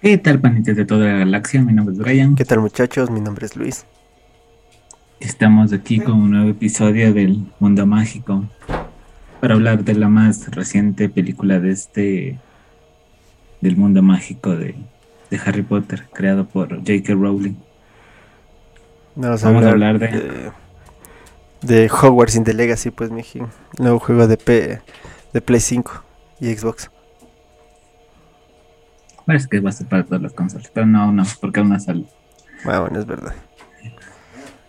¿Qué tal, panitas de toda la galaxia? Mi nombre es Brian. ¿Qué tal, muchachos? Mi nombre es Luis. Estamos aquí con un nuevo episodio del Mundo Mágico para hablar de la más reciente película de este del mundo mágico de, de Harry Potter, creado por J.K. Rowling. Vamos a, hablar, de, de, Hogwarts in the Legacy, pues, mi nuevo juego de, P, de Play 5 y Xbox. Parece que va a ser para todas las consolas, pero no, no, porque aún no sale. Ah, bueno, es verdad.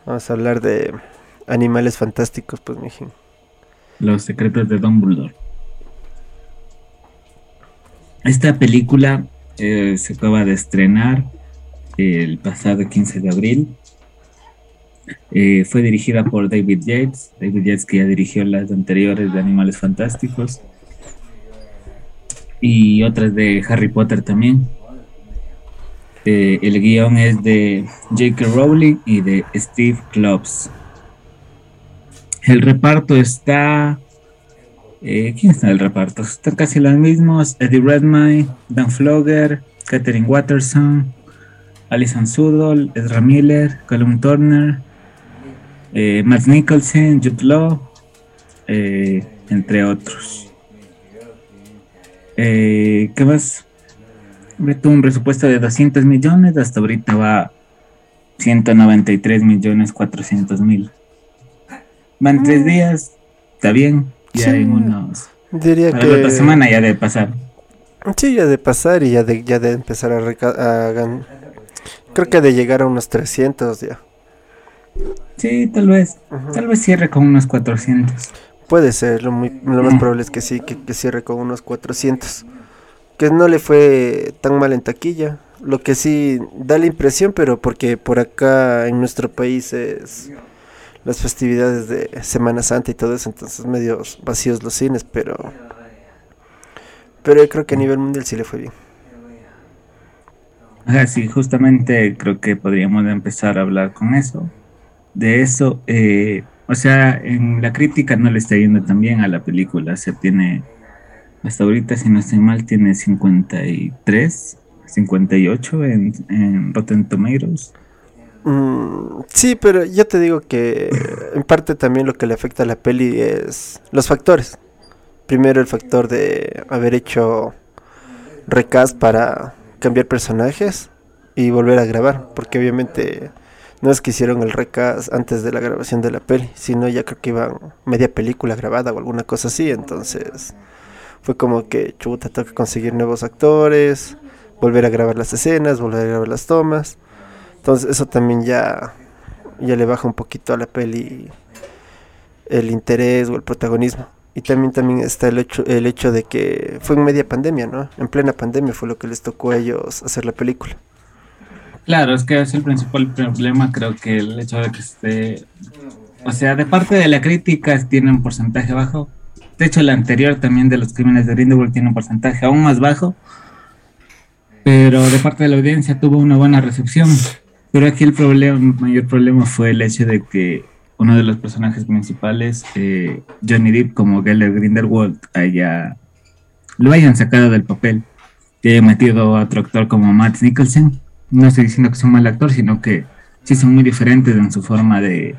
Vamos a hablar de animales fantásticos, pues, mijín. Los secretos de Dumbledore. Esta película eh, se acaba de estrenar el pasado 15 de abril. Eh, fue dirigida por David Yates. David Yates que ya dirigió las anteriores de Animales Fantásticos y otras de Harry Potter también. Eh, el guion es de J.K. Rowling y de Steve Klops. El reparto está. Eh, ¿Quién está en el reparto? Están casi los mismos: Eddie Redmayne, Dan Flogger, Katherine Watterson, Alison Sudol, Ezra Miller, Callum Turner, eh, Matt Nicholson, Jude Law, entre otros. Eh, ¿Qué más? Tuvo un presupuesto de 200 millones, hasta ahorita va 193 millones 400 mil. Van tres mm. días, está bien, ya en unos... Diría que... La otra semana ya de pasar. Sí, ya de pasar y ya de, ya de empezar a, Creo que de llegar a unos 300 ya. Sí, tal vez. Tal vez cierre con unos 400. Puede ser, lo, muy, lo más probable es que sí, que, cierre con unos 400. Que no le fue tan mal en taquilla. Lo que sí da la impresión, pero porque por acá en nuestro país es las festividades de Semana Santa y todo eso, entonces medios vacíos los cines, pero pero yo creo que a nivel mundial sí le fue bien. Ah, sí, justamente creo que podríamos empezar a hablar con eso. De eso, eh, o sea, en la crítica no le está yendo tan bien a la película. Se tiene, hasta ahorita, si no estoy mal, tiene 53, 58 en, en Rotten Tomatoes. Mm, sí, pero yo te digo que en parte también lo que le afecta a la peli es los factores. Primero el factor de haber hecho recast para cambiar personajes y volver a grabar, porque obviamente no es que hicieron el recast antes de la grabación de la peli, sino ya creo que iban media película grabada o alguna cosa así, entonces fue como que chuta, tengo que conseguir nuevos actores, volver a grabar las escenas, volver a grabar las tomas. Entonces eso también ya, ya le baja un poquito a la peli el interés o el protagonismo. Y también, también está el hecho, el hecho de que fue en media pandemia, ¿no? En plena pandemia fue lo que les tocó a ellos hacer la película. Claro, es que es el principal problema, creo que el hecho de que esté, o sea, de parte de la crítica tiene un porcentaje bajo. De hecho, la anterior también de los crímenes de Grindelwald tiene un porcentaje aún más bajo, pero de parte de la audiencia tuvo una buena recepción. Pero aquí el problema, mayor problema fue el hecho de que uno de los personajes principales, eh, Johnny Depp, como Geller Grindelwald, haya, lo hayan sacado del papel y haya metido a otro actor como Matt Nicholson no estoy diciendo que sea un mal actor, sino que sí son muy diferentes en su forma de,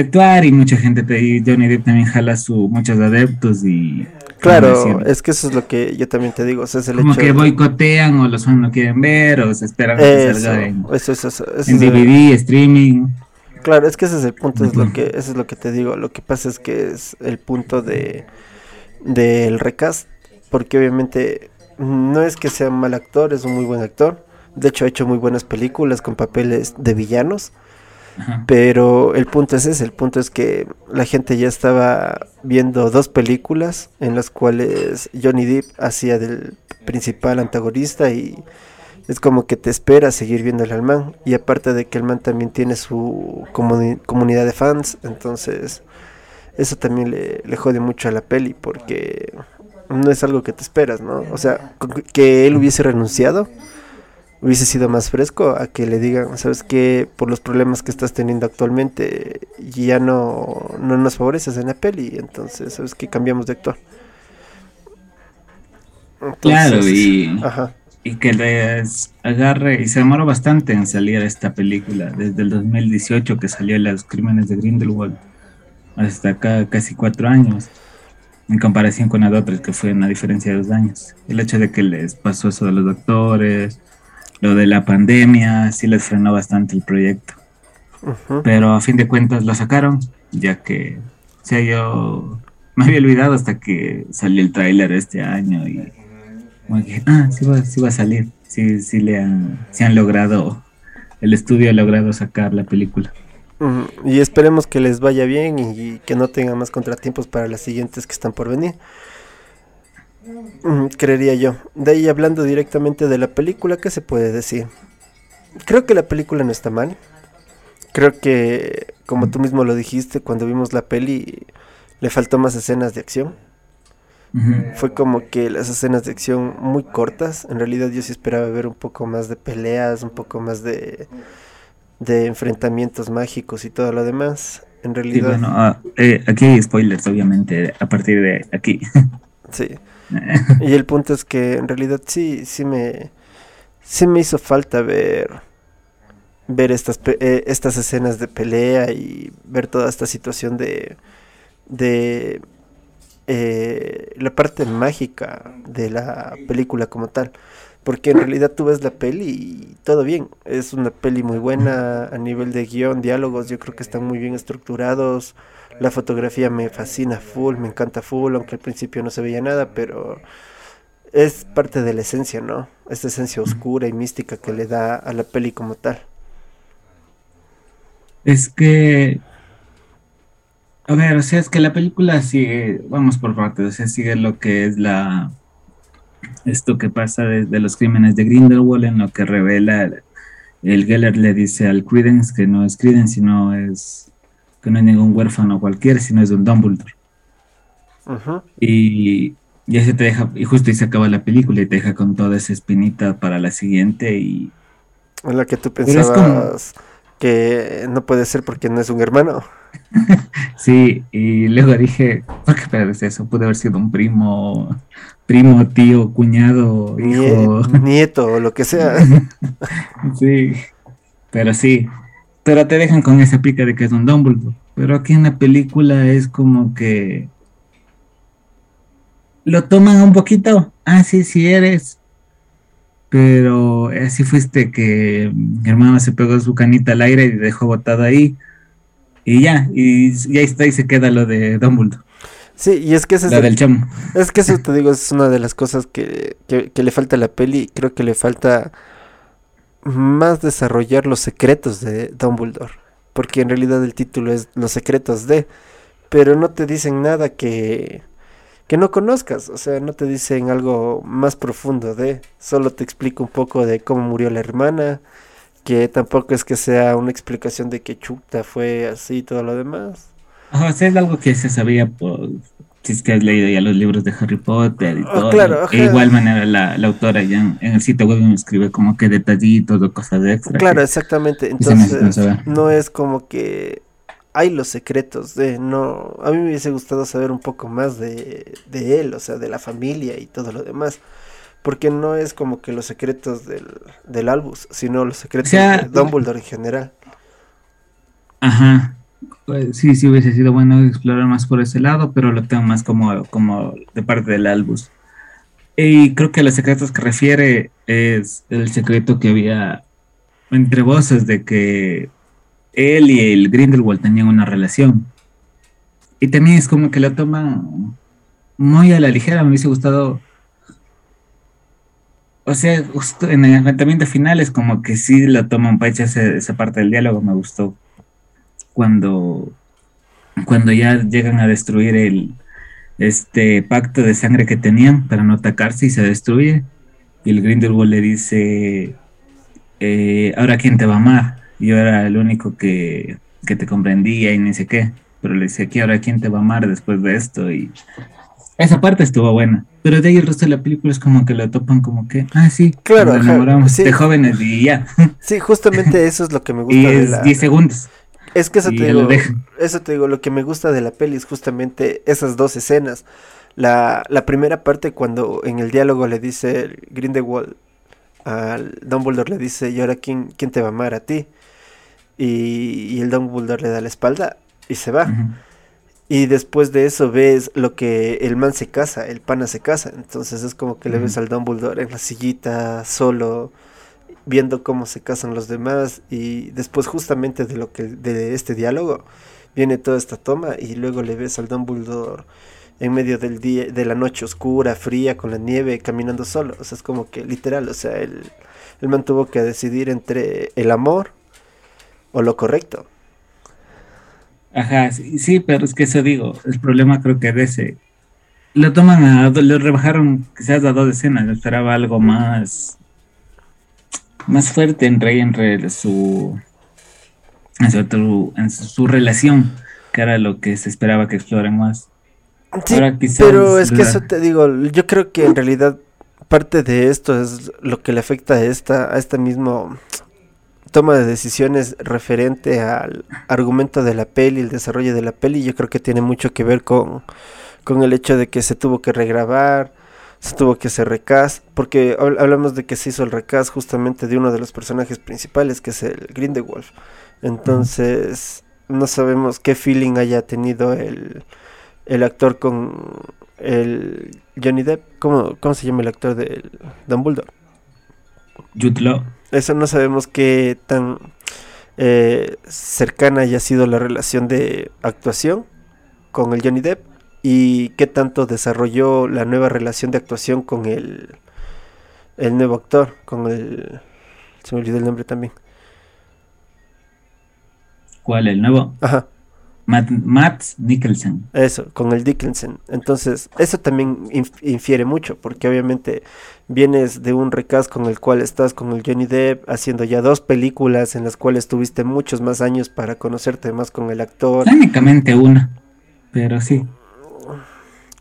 actuar y mucha gente, te, Johnny Depp también jala su, muchos adeptos y... Claro, es que eso es lo que yo también te digo, es el como que boicotean o los fans no quieren ver o se esperan que salga en, DVD, streaming. Claro, es que ese es el punto, es lo que, eso es lo que te digo, lo que pasa es que es el punto de del recast, porque obviamente no es que sea un mal actor, es un muy buen actor, de hecho, ha hecho muy buenas películas con papeles de villanos. Pero el punto es ese, el punto es que la gente ya estaba viendo dos películas en las cuales Johnny Depp hacía del principal antagonista y es como que te espera seguir viendo al man. Y aparte de que el man también tiene su comunidad de fans, entonces eso también le, le jode mucho a la peli porque no es algo que te esperas, ¿no? O sea, que él hubiese renunciado hubiese sido más fresco a que le digan, sabes que por los problemas que estás teniendo actualmente ya no, no nos favoreces en la peli, entonces sabes que cambiamos de actor. claro, y... Ajá. y que les agarre, y se demoró bastante en salir esta película, desde el 2018 que salió Los Crímenes de Grindelwald, hasta acá casi cuatro años, en comparación con la otra, que fue una diferencia de dos años. El hecho de que les pasó eso de los doctores, lo de la pandemia, sí les frenó bastante el proyecto. Pero a fin de cuentas lo sacaron, ya que, o sea, yo me había olvidado hasta que salió el tráiler este año y ah, sí va, sí va a salir, sí, sí le han, sí han logrado, el estudio ha logrado sacar la película. Y esperemos que les vaya bien y, que no tengan más contratiempos para las siguientes que están por venir. Creería yo. De ahí hablando directamente de la película, ¿qué se puede decir? Creo que la película no está mal. Creo que, como tú mismo lo dijiste, cuando vimos la peli, le faltó más escenas de acción. Fue como que las escenas de acción muy cortas. En realidad yo sí esperaba ver un poco más de peleas, un poco más de, de enfrentamientos mágicos y todo lo demás. En realidad... bueno, ah, eh, aquí hay spoilers, obviamente, a partir de aquí. sí. y el punto es que en realidad sí, sí me, sí me hizo falta ver ver estas, eh, estas escenas de pelea y ver toda esta situación de, de eh, la parte mágica de la película como tal. Porque en realidad tú ves la peli y todo bien. Es una peli muy buena a nivel de guion, diálogos, yo creo que están muy bien estructurados. La fotografía me fascina full, me encanta full, aunque al principio no se veía nada, pero es parte de la esencia, ¿no? Esta esencia oscura y mística que le da a la peli como tal. Es que a ver, o sea, es que la película sigue, vamos por partes, o sea, sigue lo que es la, esto que pasa desde los crímenes de Grindelwald, en lo que revela el, Geller le dice al Credence que no es Credence, sino es, que no es ningún huérfano cualquiera, sino es un Dumbledore. Y ya se te deja, y justo ahí se acaba la película y te deja con toda esa espinita para la siguiente y... En la que tú pensabas que no puede ser porque no es un hermano. sí, y luego dije, ¿por qué eso? Puede haber sido un primo, primo, tío, cuñado, hijo. Nieto, o lo que sea. sí, pero sí. Pero te dejan con esa pica de que es un Dumbledore. Pero aquí en la película es como que lo toman un poquito. Ah, sí, sí eres. Pero así fuiste que mi hermano se pegó su canita al aire y dejó botado ahí. Y ya, y, ahí está y se queda lo de Dumbledore. Sí, y es que eso es del chamo. Es que eso te digo, es una de las cosas que, que, le falta a la peli. Creo que le falta más desarrollar los secretos de Dumbledore. Porque en realidad el título es Los secretos de. Pero no te dicen nada que, que no conozcas. O sea, no te dicen algo más profundo de. Solo te explico un poco de cómo murió la hermana que tampoco es que sea una explicación de que Chuta fue así y todo lo demás. O sea, es algo que se sabía por si es que has leído ya los libros de Harry Potter y ah, todo. Claro, de igual manera la, autora ya en, el sitio web me escribe como que detallitos o cosas de extra. Claro, exactamente. Entonces, no es como que hay los secretos de no. A mí me hubiese gustado saber un poco más de, de él, o sea, de la familia y todo lo demás porque no es como que los secretos del, del Albus, sino los secretos de Dumbledore en general. Ajá. Pues, sí, sí hubiese sido bueno explorar más por ese lado, pero lo tengo más como, como de parte del Albus. Y creo que los secretos que refiere es el secreto que había entre voces de que él y el Grindelwald tenían una relación. Y también es como que lo toman muy a la ligera. Me hubiese gustado o sea, justo en el enfrentamiento final es como que sí lo toman echarse esa parte del diálogo, me gustó. Cuando, cuando ya llegan a destruir el este pacto de sangre que tenían para no atacarse y se destruye. Y el Grindelwald le dice, eh, ahora quién te va a amar. Yo era el único que, que te comprendía y ni sé qué. Pero le dice, aquí ahora quién te va a amar después de esto. Y esa parte estuvo buena. Pero de ahí el resto de la película es como que la topan como que, ah, sí, claro, nos enamoramos de jóvenes y ya. Sí, justamente eso es lo que me gusta. y es de 10 segundos. Es que eso te digo, eso te digo, lo que me gusta de la peli es justamente esas dos escenas. La, la primera parte cuando en el diálogo le dice Grindelwald, al Dumbledore le dice, ¿y ahora quién, quién te va a amar a ti? Y, el Dumbledore le da la espalda y se va. Y después de eso ves lo que el man se casa, el pana se casa. Entonces es como que le ves al Dumbledore en la sillita, solo, viendo cómo se casan los demás. Y después justamente de lo que de este diálogo viene toda esta toma y luego le ves al Dumbledore en medio del día, de la noche oscura, fría, con la nieve, caminando solo. O sea, es como que literal, o sea, él, él man tuvo que decidir entre el amor o lo correcto. Ajá, sí, pero es que eso digo, el problema creo que de ese, lo toman a, lo rebajaron quizás a dos escenas, esperaba algo más, más fuerte en Rey, en su, en su, en su, relación, que era lo que se esperaba que exploren más. Sí, pero es que eso te digo, yo creo que en realidad parte de esto es lo que le afecta a esta, a este mismo toma de decisiones referente al argumento de la peli, el desarrollo de la peli, yo creo que tiene mucho que ver con, con el hecho de que se tuvo que regrabar, se tuvo que hacer recast, porque hablamos de que se hizo el recast justamente de uno de los personajes principales, que es el Grindelwald. Entonces, no sabemos qué feeling haya tenido el, el actor con el Johnny Depp. ¿Cómo, cómo se llama el actor del Dumbledore? Jude Law. Eso no sabemos qué tan eh, cercana haya sido la relación de actuación con el Johnny Depp y qué tanto desarrolló la nueva relación de actuación con el, el nuevo actor, con el... Se me olvidó el nombre también. ¿Cuál? ¿El nuevo? Ajá. Matt, Matt Nicholson. Eso, con el Dickinson. Entonces, eso también infiere mucho, porque obviamente vienes de un recast con el cual estás con el Johnny Depp, haciendo ya dos películas en las cuales tuviste muchos más años para conocerte más con el actor. Técnicamente una, pero sí.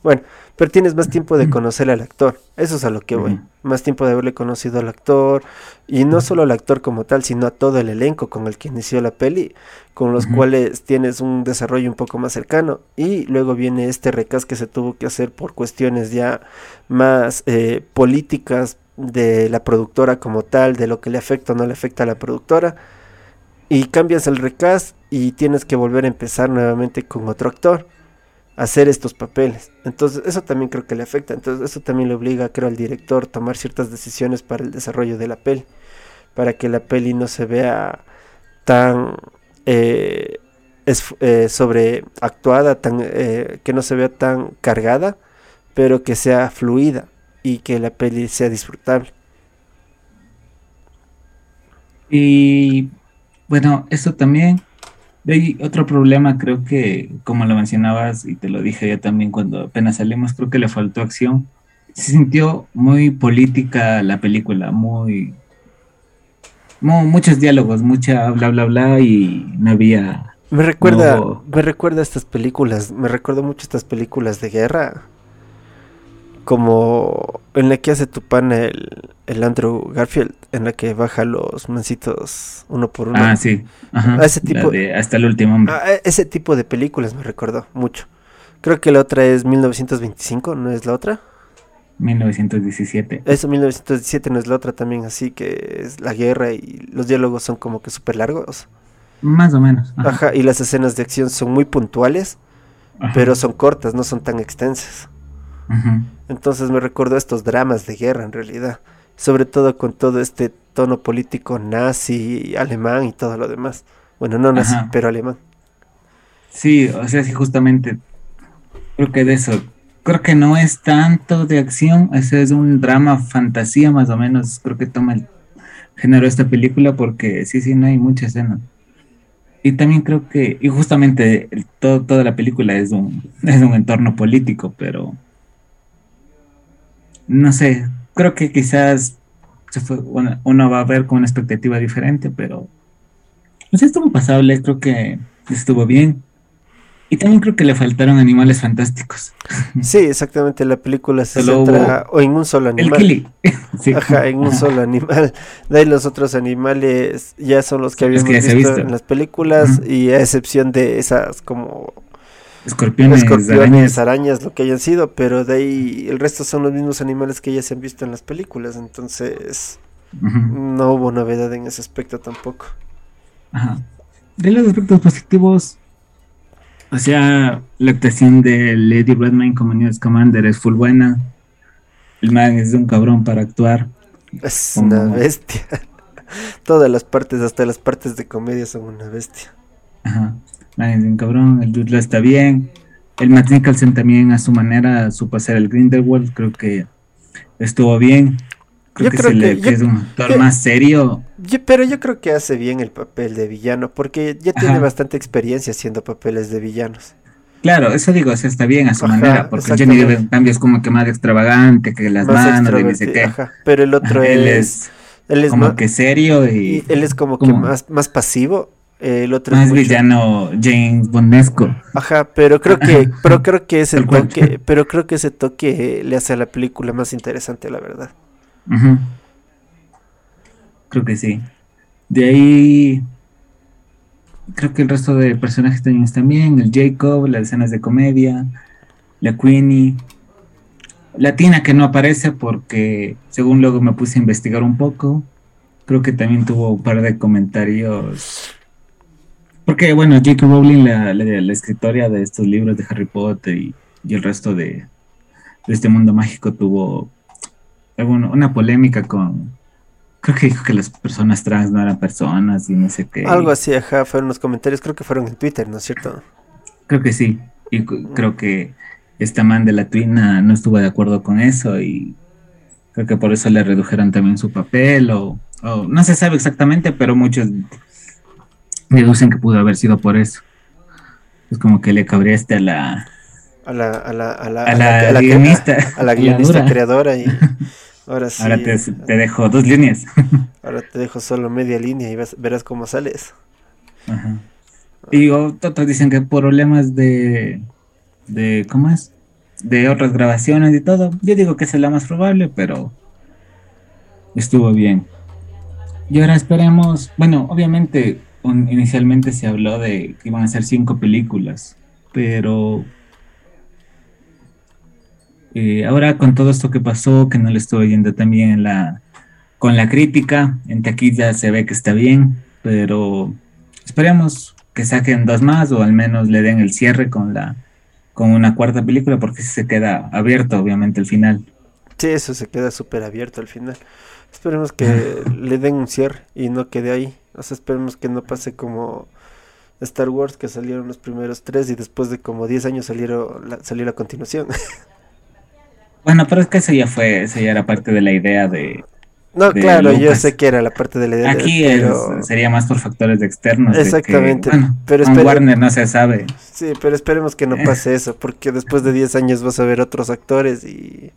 Bueno, pero tienes más tiempo de conocer al actor. Eso es a lo que voy. Más tiempo de haberle conocido al actor. Y no solo al actor como tal, sino a todo el elenco con el que inició la peli, con los cuales tienes un desarrollo un poco más cercano. Y luego viene este recast que se tuvo que hacer por cuestiones ya más eh, políticas de la productora como tal, de lo que le afecta o no le afecta a la productora. Y cambias el recast y tienes que volver a empezar nuevamente con otro actor hacer estos papeles. Entonces, eso también creo que le afecta. Entonces, eso también le obliga, creo, al director a tomar ciertas decisiones para el desarrollo de la peli. Para que la peli no se vea tan eh, eh, sobreactuada, tan, eh, que no se vea tan cargada, pero que sea fluida y que la peli sea disfrutable. Y bueno, eso también hay otro problema, creo que, como lo mencionabas y te lo dije ya también cuando apenas salimos, creo que le faltó acción. Se sintió muy política la película, muy, muchos diálogos, mucha bla bla bla y no había. Me recuerda, me recuerda estas películas, me recuerdo mucho estas películas de guerra como en la que hace tu pana el, el, Andrew Garfield, en la que baja los mancitos uno por uno. Ah, sí. ese tipo, de hasta el último hombre. E, ese tipo de películas me recordó mucho. Creo que la otra es 1925, ¿no es la otra? 1917. Eso, 1917 no es la otra también, así que es la guerra y los diálogos son como que súper largos. Más o menos. Ajá. y las escenas de acción son muy puntuales, pero son cortas, no son tan extensas. Entonces me recuerdo estos dramas de guerra en realidad, sobre todo con todo este tono político nazi, alemán y todo lo demás. Bueno, no nazi, pero alemán. Sí, o sea, sí, justamente creo que de eso. Creo que no es tanto de acción, ese es un drama fantasía más o menos, creo que toma el género de esta película porque sí, sí, no hay mucha escena. Y también creo que, y justamente todo, toda la película es un, es un entorno político, pero no sé, creo que quizás se fue, uno, va a ver con una expectativa diferente, pero pues estuvo pasable, creo que estuvo bien. Y también creo que le faltaron animales fantásticos. Sí, exactamente, la película se centra o en un solo animal. El sí. Ajá, en un solo animal. De ahí los otros animales ya son los que habíamos visto, en las películas y a excepción de esas como Escorpiones, arañas. arañas, lo que hayan sido, pero de ahí el resto son los mismos animales que ya se han visto en las películas, entonces No hubo novedad en ese aspecto tampoco. Ajá. De los aspectos positivos, o sea, la actuación de Lady Redmayne como News Commander es full buena. El man es un cabrón para actuar. Es una bestia. Todas las partes, hasta las partes de comedia son una bestia. Ajá. Man es un cabrón, el dude está bien. El Matt Nicholson también a su manera supo hacer el Grindelwald, creo que estuvo bien. Creo que, es un actor más serio. pero yo creo que hace bien el papel de villano, porque ya tiene bastante experiencia haciendo papeles de villanos. Claro, eso digo, o sea, está bien a su manera, porque Johnny Depp en cambio es como que más extravagante, que las manos, y dice que. Pero el otro es, Él es como que serio y. él es como, que más, más pasivo. El otro más villano James Bondesco. Ajá, pero creo que, pero creo que ese toque, pero creo que ese toque le hace a la película más interesante, la verdad. Creo que sí. De ahí, creo que el resto de personajes también están bien. El Jacob, las escenas de comedia, la Queenie. La Tina que no aparece porque, según luego me puse a investigar un poco, creo que también tuvo un par de comentarios. Porque, bueno, J.K. Rowling, la, la, escritora de estos libros de Harry Potter y, el resto de, de, este mundo mágico, tuvo una polémica con. Creo que dijo que las personas trans no eran personas y no sé qué. Algo así, ajá, fueron los comentarios, creo que fueron en Twitter, ¿no es cierto? Creo que sí. Y creo que esta man de la Twina no estuvo de acuerdo con eso y creo que por eso le redujeron también su papel o, no se sabe exactamente, pero muchos deducen que pudo haber sido por eso. Es como que le cabreaste a la a la a la a la, a la, guionista, a la guionista creadora y Ahora sí. Ahora te, dejo dos líneas. Ahora te dejo solo media línea y verás cómo sales. Ajá. Y otros dicen que problemas de, de. ¿Cómo es? De otras grabaciones y todo. Yo digo que es la más probable, pero. Estuvo bien. Y ahora esperemos. Bueno, obviamente, inicialmente se habló de que iban a ser cinco películas. Pero eh, ahora con todo esto que pasó, que no le estoy yendo también la, con la crítica, en taquilla se ve que está bien, pero esperemos que saquen dos más o al menos le den el cierre con la con una cuarta película porque si se queda abierto obviamente el final. Sí, eso se queda súper abierto al final. Esperemos que le den un cierre y no quede ahí. O sea, esperemos que no pase como Star Wars que salieron los primeros tres y después de como 10 años salieron la, salió la continuación. Bueno, pero es que eso ya fue, eso ya era parte de la idea de. No, claro, yo sé que era la parte de la idea. Aquí sería más por factores externos. Exactamente. pero Warner no se sabe. Sí, pero esperemos que no eh. pase eso, porque después de 10 años vas a ver otros actores y,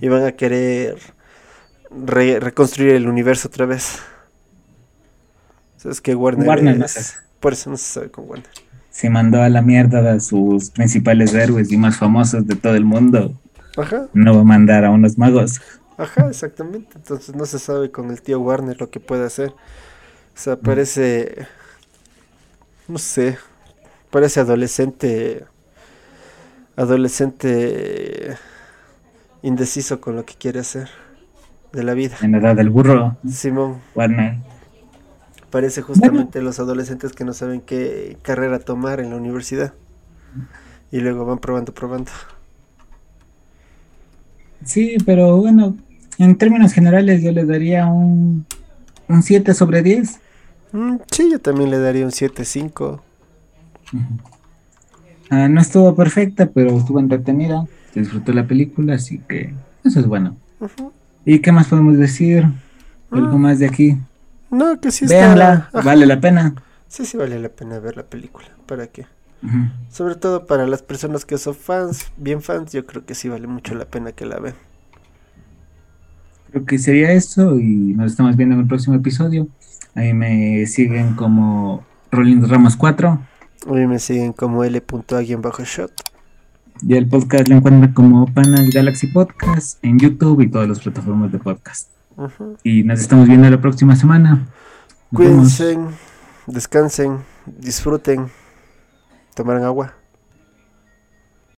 y van a querer reconstruir el universo otra vez. Es que Warner, Warner no sé. Por eso no se sabe con Warner. Se mandó a la mierda a sus principales héroes y más famosos de todo el mundo no va a mandar a unos magos. Ajá, exactamente. Entonces no se sabe con el tío Warner lo que puede hacer. O sea, parece. No sé. Parece adolescente. Adolescente. Indeciso con lo que quiere hacer. De la vida. En la edad del burro. Simón. Warner. Parece justamente los adolescentes que no saben qué carrera tomar en la universidad. Y luego van probando, probando. Sí, pero bueno, en términos generales yo le daría un, un 7 sobre 10. Mm, sí, yo también le daría un 7-5. Ah, no estuvo perfecta, pero estuvo entretenida. Se disfrutó la película, así que eso es bueno. ¿Y qué más podemos decir? ¿Algo mm. más de aquí? No, que sí Véanla, vale la pena. Sí, sí vale la pena ver la película. ¿Para qué? Sobre todo para las personas que son fans, bien fans, yo creo que sí vale mucho la pena que la vean. Creo que sería eso y nos estamos viendo en el próximo episodio. Ahí me siguen como Rolling Ramos 4. Ahí me siguen como bajo shot Y el podcast lo encuentran como Panas Galaxy Podcast en YouTube y todas las plataformas de podcast. Y nos estamos viendo la próxima semana. Cuídense, descansen, disfruten. Tomaran agua.